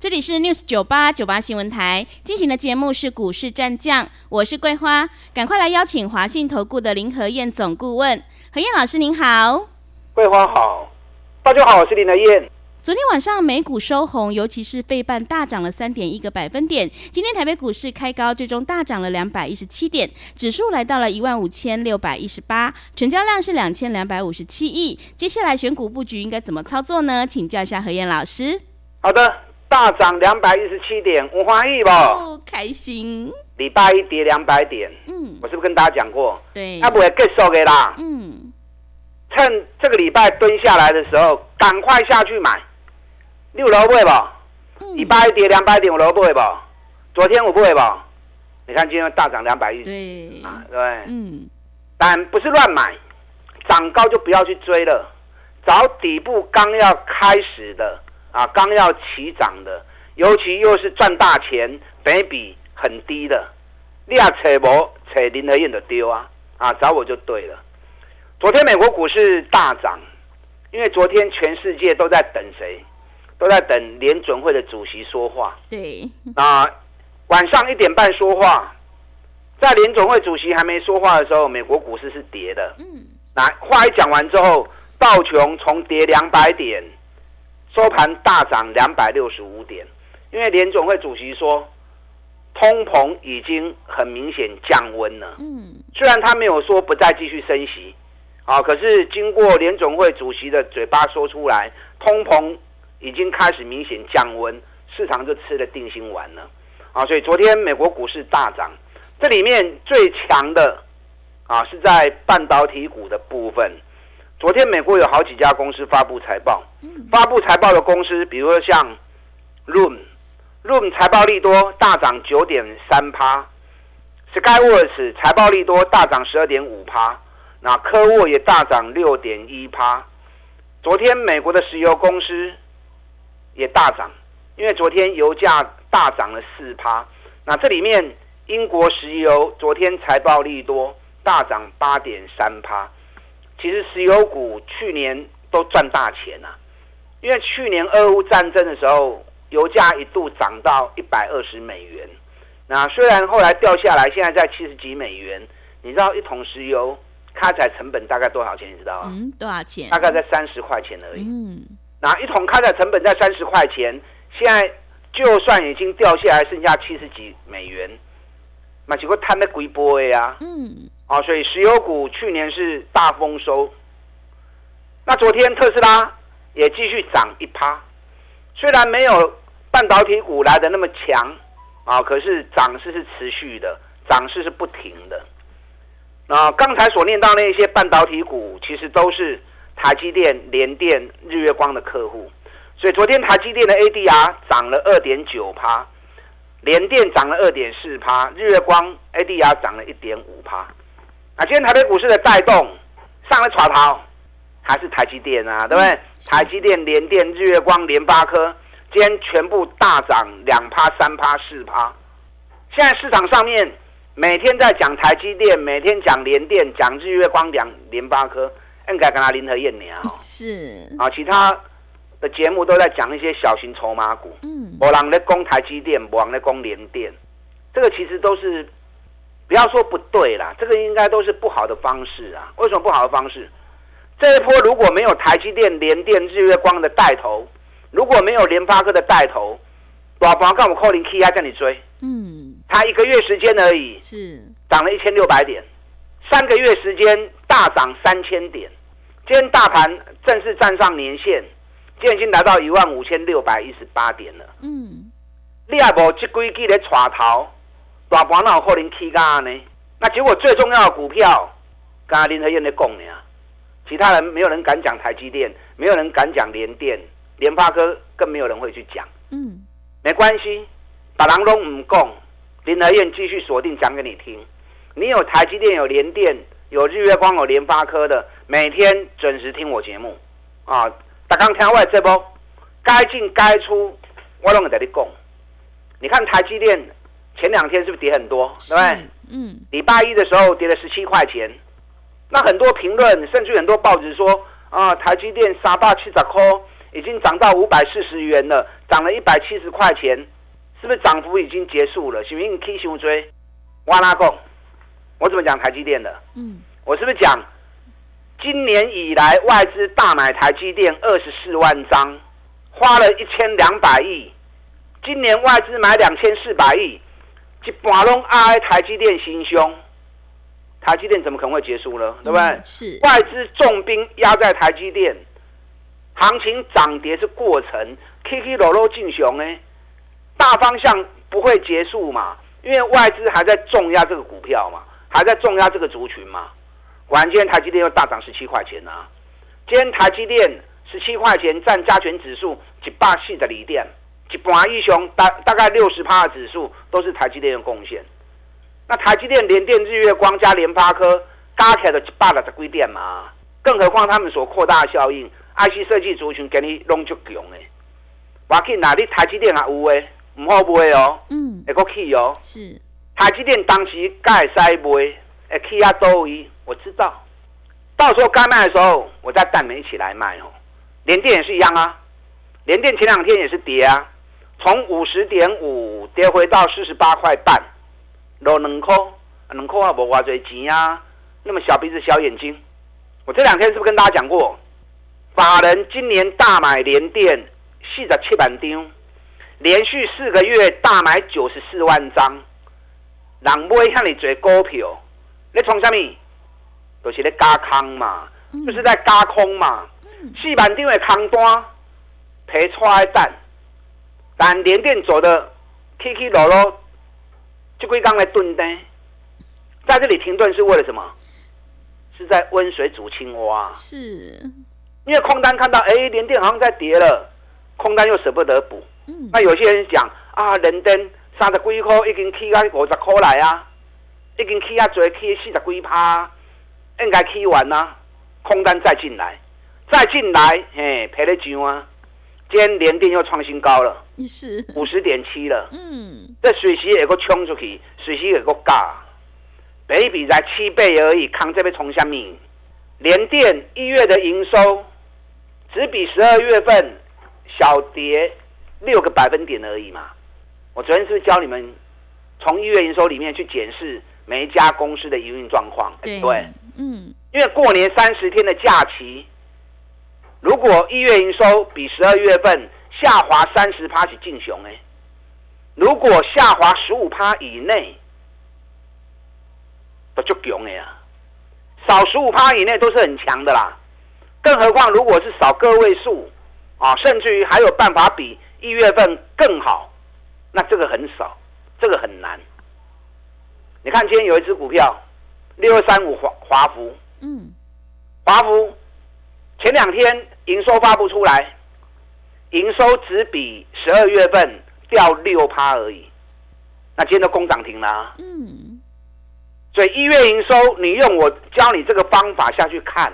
这里是 News 九八九八新闻台进行的节目是股市战将，我是桂花，赶快来邀请华信投顾的林和燕总顾问，何燕老师您好，桂花好，大家好，我是林和燕。昨天晚上美股收红，尤其是费半大涨了三点一个百分点。今天台北股市开高，最终大涨了两百一十七点，指数来到了一万五千六百一十八，成交量是两千两百五十七亿。接下来选股布局应该怎么操作呢？请教一下何燕老师。好的。大涨两百一十七点，我欢喜不？哦，开心。礼拜一跌两百点，嗯，我是不是跟大家讲过？对，那不会结束的啦。嗯，趁这个礼拜蹲下来的时候，赶快下去买。你有不会吧？礼拜一跌两百点，我不会吧？昨天我不会吧？你看今天大涨两百一，对啊，对，嗯，但不是乱买，涨高就不要去追了，找底部刚要开始的。啊，刚要起涨的，尤其又是赚大钱、本益比很低的，你啊扯我扯林和燕的丢啊！啊，找我就对了。昨天美国股市大涨，因为昨天全世界都在等谁？都在等联准会的主席说话。对。啊，晚上一点半说话，在联准会主席还没说话的时候，美国股市是跌的。嗯。那话一讲完之后，道琼重跌两百点。收盘大涨两百六十五点，因为联总会主席说，通膨已经很明显降温了。嗯，虽然他没有说不再继续升息，啊，可是经过联总会主席的嘴巴说出来，通膨已经开始明显降温，市场就吃了定心丸了。啊，所以昨天美国股市大涨，这里面最强的啊是在半导体股的部分。昨天美国有好几家公司发布财报，发布财报的公司，比如说像 Room，Room 财报利多大涨九点三趴，Skyworks 财报利多大涨十二点五趴，那科沃也大涨六点一趴。昨天美国的石油公司也大涨，因为昨天油价大涨了四趴。那这里面英国石油昨天财报利多大涨八点三趴。其实石油股去年都赚大钱啊，因为去年俄乌战争的时候，油价一度涨到一百二十美元。那虽然后来掉下来，现在在七十几美元。你知道一桶石油开采成本大概多少钱？你知道吗？嗯，多少钱？大概在三十块钱而已。嗯，那一桶开采成本在三十块钱，现在就算已经掉下来，剩下七十几美元，那结果摊的贵波呀。嗯。啊，所以石油股去年是大丰收。那昨天特斯拉也继续涨一趴，虽然没有半导体股来的那么强啊，可是涨势是持续的，涨势是不停的。那刚才所念到那些半导体股，其实都是台积电、联电、日月光的客户。所以昨天台积电的 ADR 涨了二点九趴，联电涨了二点四趴，日月光 ADR 涨了一点五趴。那今天台北股市的带动上了船头，还是台积电啊，对不对？台积电、联电、日月光、联发科，今天全部大涨两趴、三趴、四趴。现在市场上面每天在讲台积电，每天讲联电、讲日月光、讲联发科，应该跟他林和彦聊。是啊，其他的节目都在讲一些小型筹码股。嗯，我人在攻台积电，没人在攻联电，这个其实都是。不要说不对啦，这个应该都是不好的方式啊。为什么不好的方式？这一波如果没有台积电、联电、日月光的带头，如果没有联发科的带头，老黄干我扣零 K 啊，叫你追。嗯，他一个月时间而已，是涨了一千六百点，三个月时间大涨三千点。今天大盘正式站上年线，今天已经来到一万五千六百一十八点了。嗯，你也无这几支的带头。大盘哪有可能起价呢？那结果最重要的股票，刚才林和燕在讲呢，其他人没有人敢讲台积电，没有人敢讲联电、联发科，更没有人会去讲。嗯，没关系，把狼龙唔讲，林和燕继续锁定讲给你听。你有台积电、有联电、有日月光、有联发科的，每天准时听我节目啊！大家听我这波，该进该出，我拢会跟你讲。你看台积电前两天是不是跌很多？对不对？嗯。礼拜一的时候跌了十七块钱，那很多评论，甚至很多报纸说啊，台积电三百七十块已经涨到五百四十元了，涨了一百七十块钱。是不是涨幅已经结束了？是不是你 K 熊追？我哪讲？我怎么讲台积电的？嗯，我是不是讲今年以来外资大买台积电二十四万张，花了一千两百亿。今年外资买两千四百亿，一半拢挨台积电心胸。台积电怎么可能会结束呢？对不对？嗯、是外资重兵压在台积电，行情涨跌是过程，K K 落落进熊呢？大方向不会结束嘛？因为外资还在重压这个股票嘛，还在重压这个族群嘛。果然今天台积电又大涨十七块钱啊！今天台积电十七块钱占加权指数一百四的里电，一半以上大大概六十趴的指数都是台积电的贡献。那台积电、联电、日月光加联发科加起来的一百六十几点嘛？更何况他们所扩大的效应，IC 设计族群给你弄足强诶！我紧哪里台积电也有诶？唔好买哦，嗯，会阁去哦。是台积电当时该使买，会起啊多位，我知道。到时候该卖的时候，我再带你们一起来卖哦。联电也是一样啊，联电前两天也是跌啊，从五十点五跌回到四十八块半，落两块，两块啊无偌济钱啊，那么小鼻子小眼睛。我这两天是不是跟大家讲过，法人今年大买联电四十七万张。连续四个月大买九十四万张，人买向你做股票，你创什么？都、就是在加空嘛，嗯、就是在加空嘛。四万张的空单，赔出来蛋。但联电走的起起落落，就几刚来炖单，在这里停顿是为了什么？是在温水煮青蛙。是，因为空单看到，哎，联电好像在跌了，空单又舍不得补。嗯、那有些人讲啊，联电三十几块已经起到五十块来啊，已经起啊最起四十几趴，应该起完啦，空单再进来，再进来，嘿，赔了上啊！今天联电又创新高了，是五十点七了。嗯，这水时也个冲出去，水时也个价，本比才七倍而已，扛这边从下面。联电一月的营收只比十二月份小跌。六个百分点而已嘛，我昨天是不是教你们从一月营收里面去检视每一家公司的营运状况？对，对嗯，因为过年三十天的假期，如果一月营收比十二月份下滑三十趴是进熊哎，如果下滑十五趴以内，都就熊哎呀，少十五趴以内都是很强的啦，更何况如果是少个位数啊，甚至于还有办法比。一月份更好，那这个很少，这个很难。你看今天有一只股票，六二三五华华孚，嗯，华孚前两天营收发布出来，营收只比十二月份掉六趴而已，那今天都攻涨停了啊，嗯，所以一月营收，你用我教你这个方法下去看，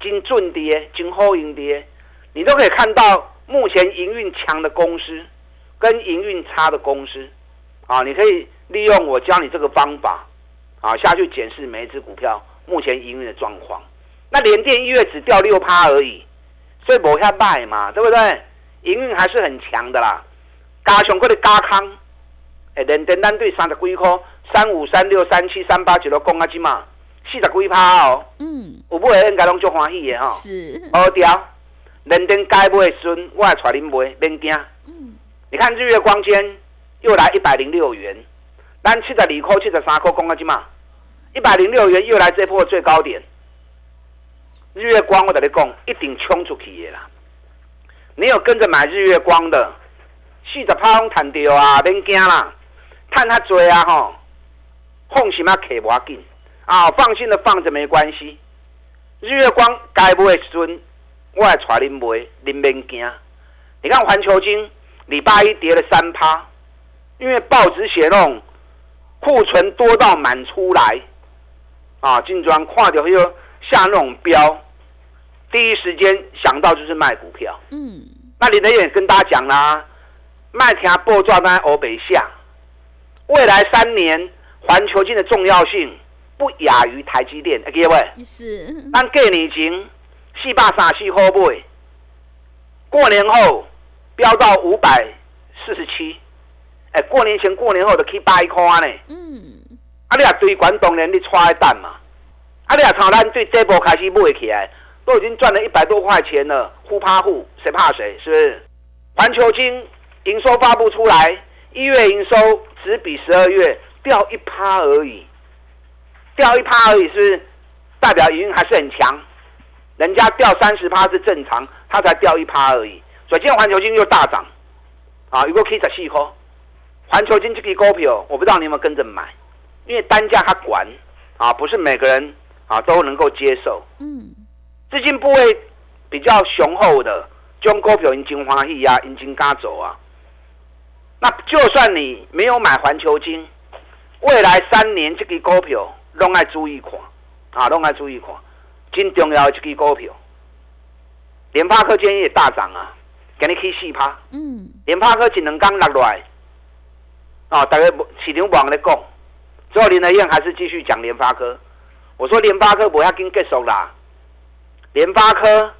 金准跌，精厚盈跌，你都可以看到。目前营运强的公司，跟营运差的公司，啊，你可以利用我教你这个方法，啊，下去检视每一只股票目前营运的状况。那联电一月只掉六趴而已，所以无下卖嘛，对不对？营运还是很强的啦。加上佢哋加康，诶，联电单对三十几块，三五三六三七三八九六公啊，几嘛，四十几趴哦。嗯，有买的应该拢足欢喜的哈。是。好掉。人登该不会损，我来带你买，免惊。嗯，你看日月光间又来一百零六元，咱七十二块、七十三块，讲个几嘛？一百零六元又来这波最高点。日月光，我跟你讲，一定冲出去的啦！你有跟着买日月光的，四十趴拢赚掉啊，免惊啦，赚较多啊吼，放心啊，客无要紧啊，放心的放着没关系。日月光该不会损？我来带您买，您免惊。你看环球晶礼拜一跌了三趴，因为报纸写弄库存多到满出来，啊，进庄跨掉又下那种标，第一时间想到就是卖股票。嗯，那林德燕跟大家讲啦，卖听报纸在欧北下，未来三年环球金的重要性不亚于台积电。各位，是，但过年前四百三十四块买，过年后飙到五百四十七。哎，过年前、过年后就可以八块呢。嗯，啊，你啊追广东人，你踹蛋嘛？啊，你啊从咱对这波开始买起来，都已经赚了一百多块钱了，互怕互，谁怕谁？是不是？环球金营收发布出来，一月营收只比十二月掉一趴而已，掉一趴而已，是不是？代表营运还是很强，人家掉三十趴是正常，它才掉一趴而已。所以今天环球金又大涨，啊，如果可以再细科。环球金这个股票，我不知道你有没有跟着买，因为单价它管啊，不是每个人啊都能够接受。嗯，资金部位比较雄厚的，这种股票已经欢喜啊，已经嘎走啊。那就算你没有买环球金，未来三年这个股票拢爱注意看啊，拢爱注意看。真重要的这个股票，联发科今天也大涨啊，给你去四趴。嗯，联发科只能刚落来。啊、大概市场网咧讲，最后林德燕还是继续讲联发科。我说联发科不要跟结束啦，联发科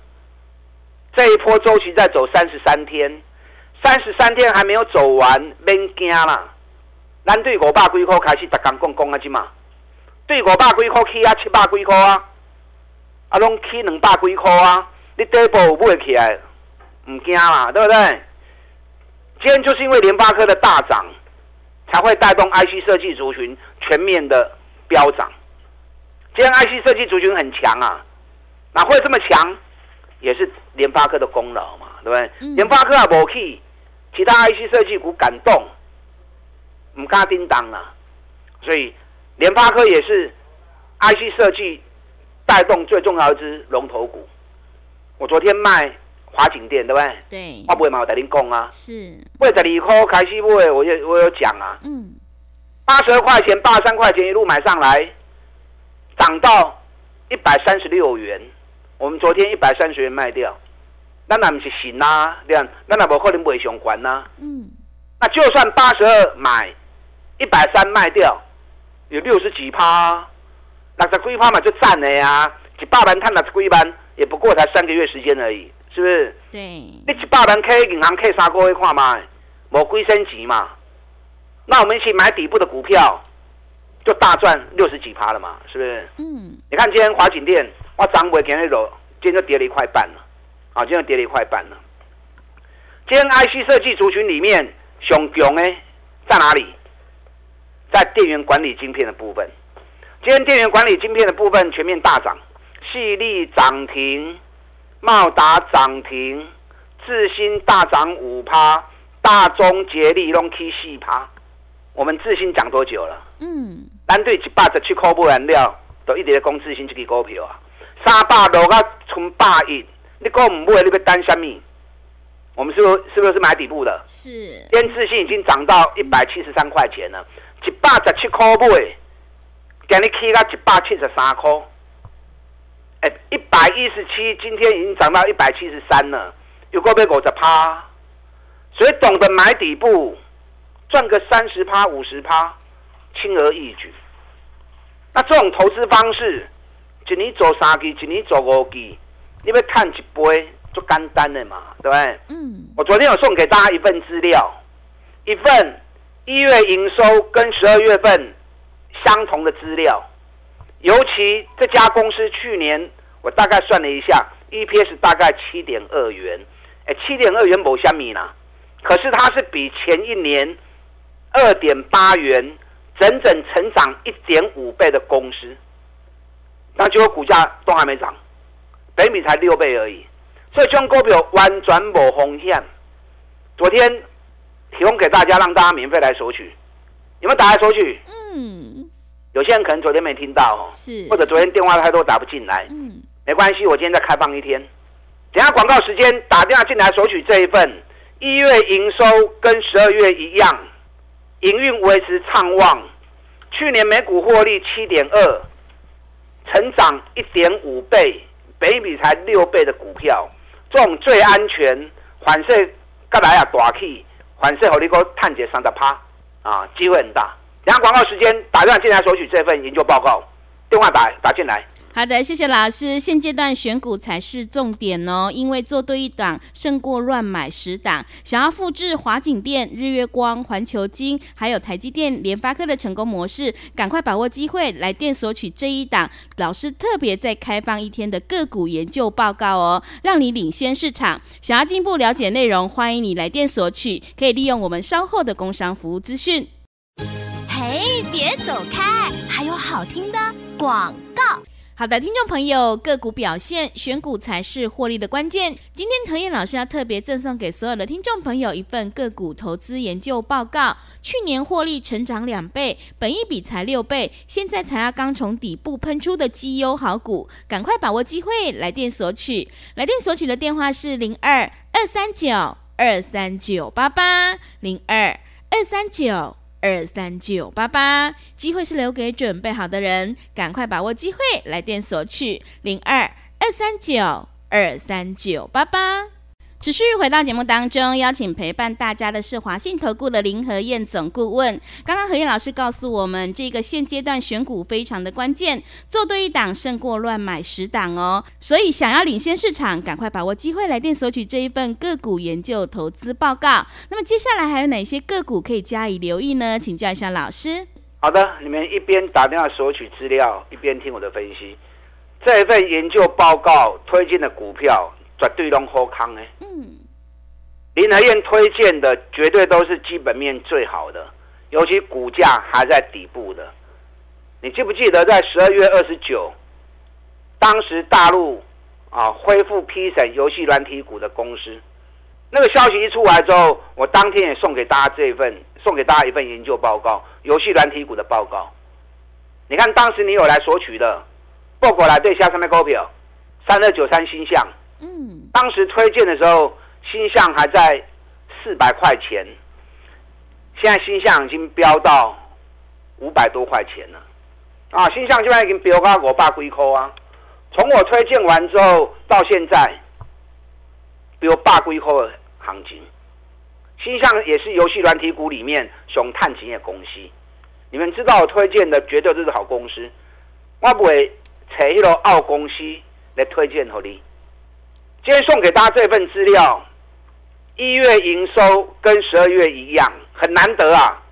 这一波周期在走三十三天，三十三天还没有走完，免惊啦。咱对五百几块开始逐工讲讲啊，只嘛，对五百几块起啊，七百几块啊，啊拢起两百几块啊，你底部买起来，唔惊啦，对不对？今天就是因为联发科的大涨。才会带动 IC 设计族群全面的飙涨。今天 IC 设计族群很强啊，哪会这么强？也是联发科的功劳嘛，对不对？嗯、联发科啊，无去，其他 IC 设计股感动，唔敢叮当啊。所以联发科也是 IC 设计带动最重要一支龙头股。我昨天卖。华景店对不对？对，我不会嘛，我带您讲啊。是，为十二块开始买，我有我有讲啊。嗯，八十二块钱、八十三块钱一路买上来，涨到一百三十六元。我们昨天一百三十元卖掉，那那不是行啊？这样，那那不可能不会相关呐。嗯，那就算八十二买，一百三卖掉，有六十几趴，六十几趴嘛就赚了呀。一百万赚六十几万，也不过才三个月时间而已。是不是？对，你一百万开银行开三个月看嘛，无几升级嘛？那我们一起买底部的股票，就大赚六十几趴了嘛？是不是？嗯。你看今天华景店，我涨尾给那走，今天就跌了一块半了，啊，今天跌了一块半了。今天 IC 设计族群里面，熊熊哎，在哪里？在电源管理晶片的部分。今天电源管理晶片的部分全面大涨，矽力涨停。茂达涨停，智新大涨五趴，大中捷力拢起四趴。我们智新涨多久了？嗯，单对一百十七块不燃料，都一直在讲智新这支股票啊。三百六啊，存百亿，你讲唔买，你要担什么？我们是不是是不是买底部的？是。今天智信已经涨到一百七十三块钱了，一百十七块买，今日起到一百七十三块。哎，一百一十七，今天已经涨到一百七十三了，有够被狗在趴，所以懂得买底部，赚个三十趴、五十趴，轻而易举。那这种投资方式，一年做三季，一年做五季，你要看一杯就简单的嘛，对不对？嗯。我昨天有送给大家一份资料，一份一月营收跟十二月份相同的资料。尤其这家公司去年，我大概算了一下，EPS 大概七点二元，哎，七点二元某虾米呢？可是它是比前一年二点八元，整整成长一点五倍的公司，那结果股价都还没涨，北米才六倍而已，所以这种股票完全没风险。昨天提供给大家，让大家免费来索取，有没有打来索取？嗯。有些人可能昨天没听到，是。或者昨天电话太多打不进来，嗯，没关系，我今天再开放一天，等下广告时间打电话进来索取这一份一月营收跟十二月一样，营运维持畅旺，去年每股获利七点二，成长一点五倍，本益比才六倍的股票，这种最安全，反射，干来啊大气，反正和你个探解三十趴啊，机会很大。两广告时间，打断进来索取这份研究报告，电话打打进来。好的，谢谢老师。现阶段选股才是重点哦，因为做对一档胜过乱买十档。想要复制华景电、日月光、环球金，还有台积电、联发科的成功模式，赶快把握机会来电索取这一档老师特别再开放一天的个股研究报告哦，让你领先市场。想要进一步了解内容，欢迎你来电索取，可以利用我们稍后的工商服务资讯。嘿，别走开，还有好听的广告。好的，听众朋友，个股表现，选股才是获利的关键。今天藤燕老师要特别赠送给所有的听众朋友一份个股投资研究报告。去年获利成长两倍，本益比才六倍，现在才要刚从底部喷出的绩优好股，赶快把握机会，来电索取。来电索取的电话是零二二三九二三九八八零二二三九。二三九八八，机会是留给准备好的人，赶快把握机会，来电索取零二二三九二三九八八。持续回到节目当中，邀请陪伴大家的是华信投顾的林和燕总顾问。刚刚和燕老师告诉我们，这个现阶段选股非常的关键，做对一档胜过乱买十档哦。所以想要领先市场，赶快把握机会来电索取这一份个股研究投资报告。那么接下来还有哪些个股可以加以留意呢？请教一下老师。好的，你们一边打电话索取资料，一边听我的分析。这一份研究报告推荐的股票。绝对拢好康诶！嗯，林和燕推荐的绝对都是基本面最好的，尤其股价还在底部的。你记不记得在十二月二十九，当时大陆啊恢复批审游戏软体股的公司，那个消息一出来之后，我当天也送给大家这一份，送给大家一份研究报告，游戏软体股的报告。你看当时你有来索取的，报过来对下上面股票，三二九三星象。当时推荐的时候，鈊象还在四百块钱，现在鈊象已经飙到五百多块钱了。啊，鈊象现在已经飙到五百几块啊！从我推荐完之后到现在，飙百几块的行情。鈊象也是游戏软体股里面熊探钱的公司，你们知道我推荐的绝对都是好公司，我不会找一个奥公司来推荐给你。今天送给大家这份资料，一月营收跟十二月一样，很难得啊！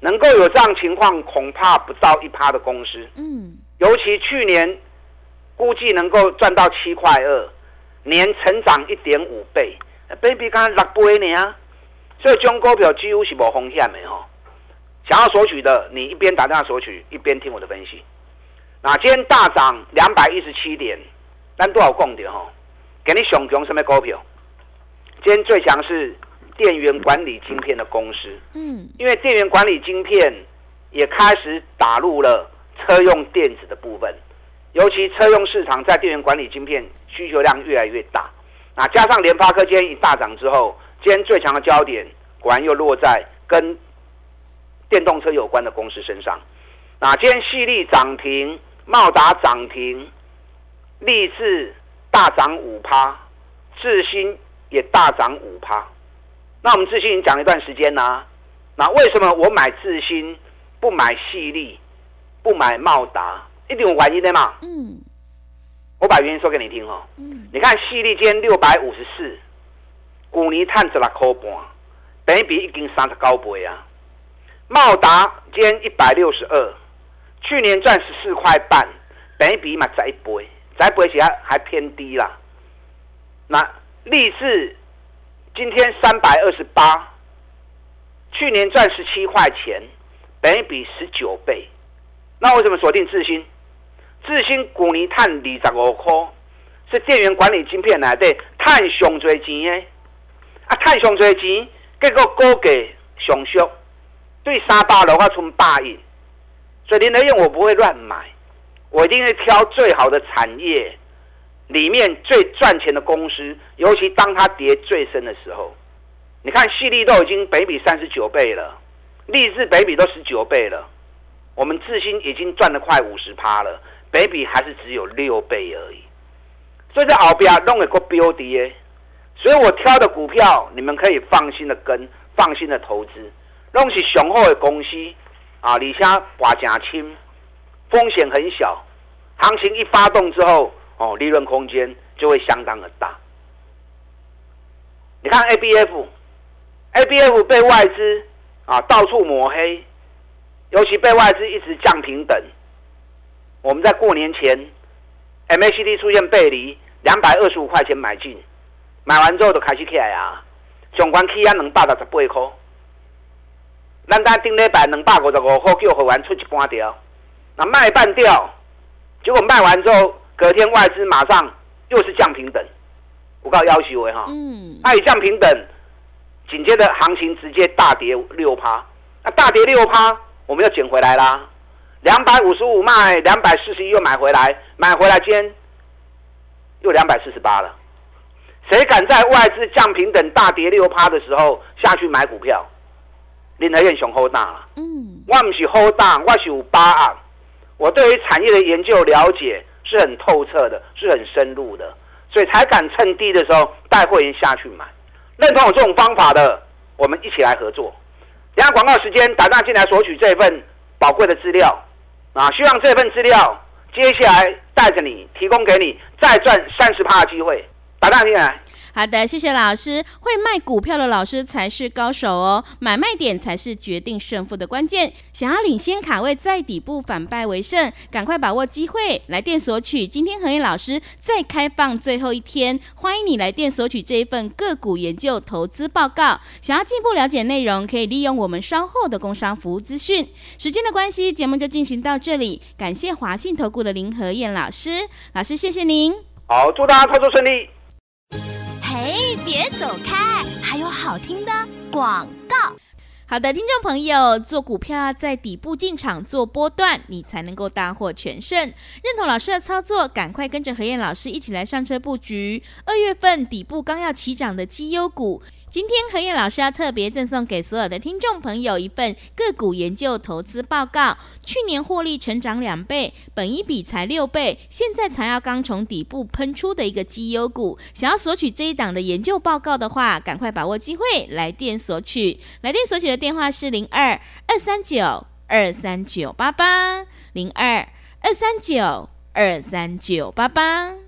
能够有这样情况，恐怕不到一趴的公司。嗯，尤其去年估计能够赚到七块二，年成长一点五倍，baby 刚刚六倍呢啊！所以中股票几乎是无风险的哦。想要索取的，你一边打电话索取，一边听我的分析。那今天大涨两百一十七点，咱多少共点哈？给你熊熊什么股票？今天最强是电源管理晶片的公司，嗯，因为电源管理晶片也开始打入了车用电子的部分，尤其车用市场在电源管理晶片需求量越来越大。那加上联发科今天一大涨之后，今天最强的焦点果然又落在跟电动车有关的公司身上。那今天矽力涨停，茂达涨停，立智。大涨五趴，智新也大涨五趴。那我们智新已经讲了一段时间啦、啊。那为什么我买智新不买细力，不买茂达？一定有原因的嘛。嗯。我把原因说给你听哦。嗯。你看细力今天六百五十四，股尼探十六块半，本益比已经三十九倍啊。茂达今天一百六十二，去年赚十四块半，本益比嘛才一倍。再不会起来还偏低啦。那力智今天三百二十八，去年赚十七块钱，本益比十九倍。那为什么锁定智新？智新股尼碳二十五块，是电源管理晶片来的，碳上最钱的。啊，碳上最钱，结果股价上修，对三百的话冲八亿，所以林和彦我不会乱买。我一定会挑最好的产业里面最赚钱的公司，尤其当它跌最深的时候。你看，矽力都已经北比三十九倍了，力智北比都十九倍了。我们智新已经赚了快五十趴了，北比还是只有六倍而已。所以在后边弄一个标的，所以我挑的股票你们可以放心的跟，放心的投资，弄起雄厚的公司啊，而且活正轻，风险很小，行情一发动之后，哦，利润空间就会相当的大。你看 ABF，ABF 被外资啊到处抹黑，尤其被外资一直降平等。我们在过年前，MACD 出现背离，两百二十五块钱买进，买完之后就开始起来啊，上关起啊两百六十八块。咱家顶礼拜两百五十五块叫会员出一半掉，那卖半掉，结果卖完之后，隔天外资马上又是降平等。我告要求为哈，嗯，那一降平等，紧接着行情直接大跌六趴，那大跌六趴，我们又捡回来啦，两百五十五卖，两百四十一又买回来，买回来今天又两百四十八了。谁敢在外资降平等大跌六趴的时候下去买股票？林德燕熊 hold 大了，嗯，我唔是 hold 大，我是有把握。我对于产业的研究了解是很透彻的，是很深入的。所以才敢趁低的时候带会员下去买，认同我这种方法的，我们一起来合作。等下广告时间，打电话进来索取这份宝贵的资料啊！希望这份资料接下来带着你，提供给你再赚三十趴的机会。打电话进来。好的，谢谢老师。会卖股票的老师才是高手哦，买卖点才是决定胜负的关键。想要领先卡位，在底部反败为胜，赶快把握机会，来电索取。今天何燕老师再开放最后一天，欢迎你来电索取这一份个股研究投资报告。想要进一步了解内容，可以利用我们稍后的工商服务资讯。时间的关系，节目就进行到这里。感谢华信投顾的林和燕老师，老师谢谢您。好，祝大家操作顺利。哎，别走开！还有好听的广告。好的，听众朋友，做股票在底部进场做波段，你才能够大获全胜。认同老师的操作，赶快跟着何燕老师一起来上车布局。二月份底部刚要起涨的绩优股。今天和彦老师要特别赠送给所有的听众朋友一份个股研究投资报告。去年获利成长两倍，本一比才六倍，现在才要刚从底部喷出的一个绩优股。想要索取这一档的研究报告的话，赶快把握机会来电索取。来电索取的电话是零二二三九二三九八八零二二三九二三九八八。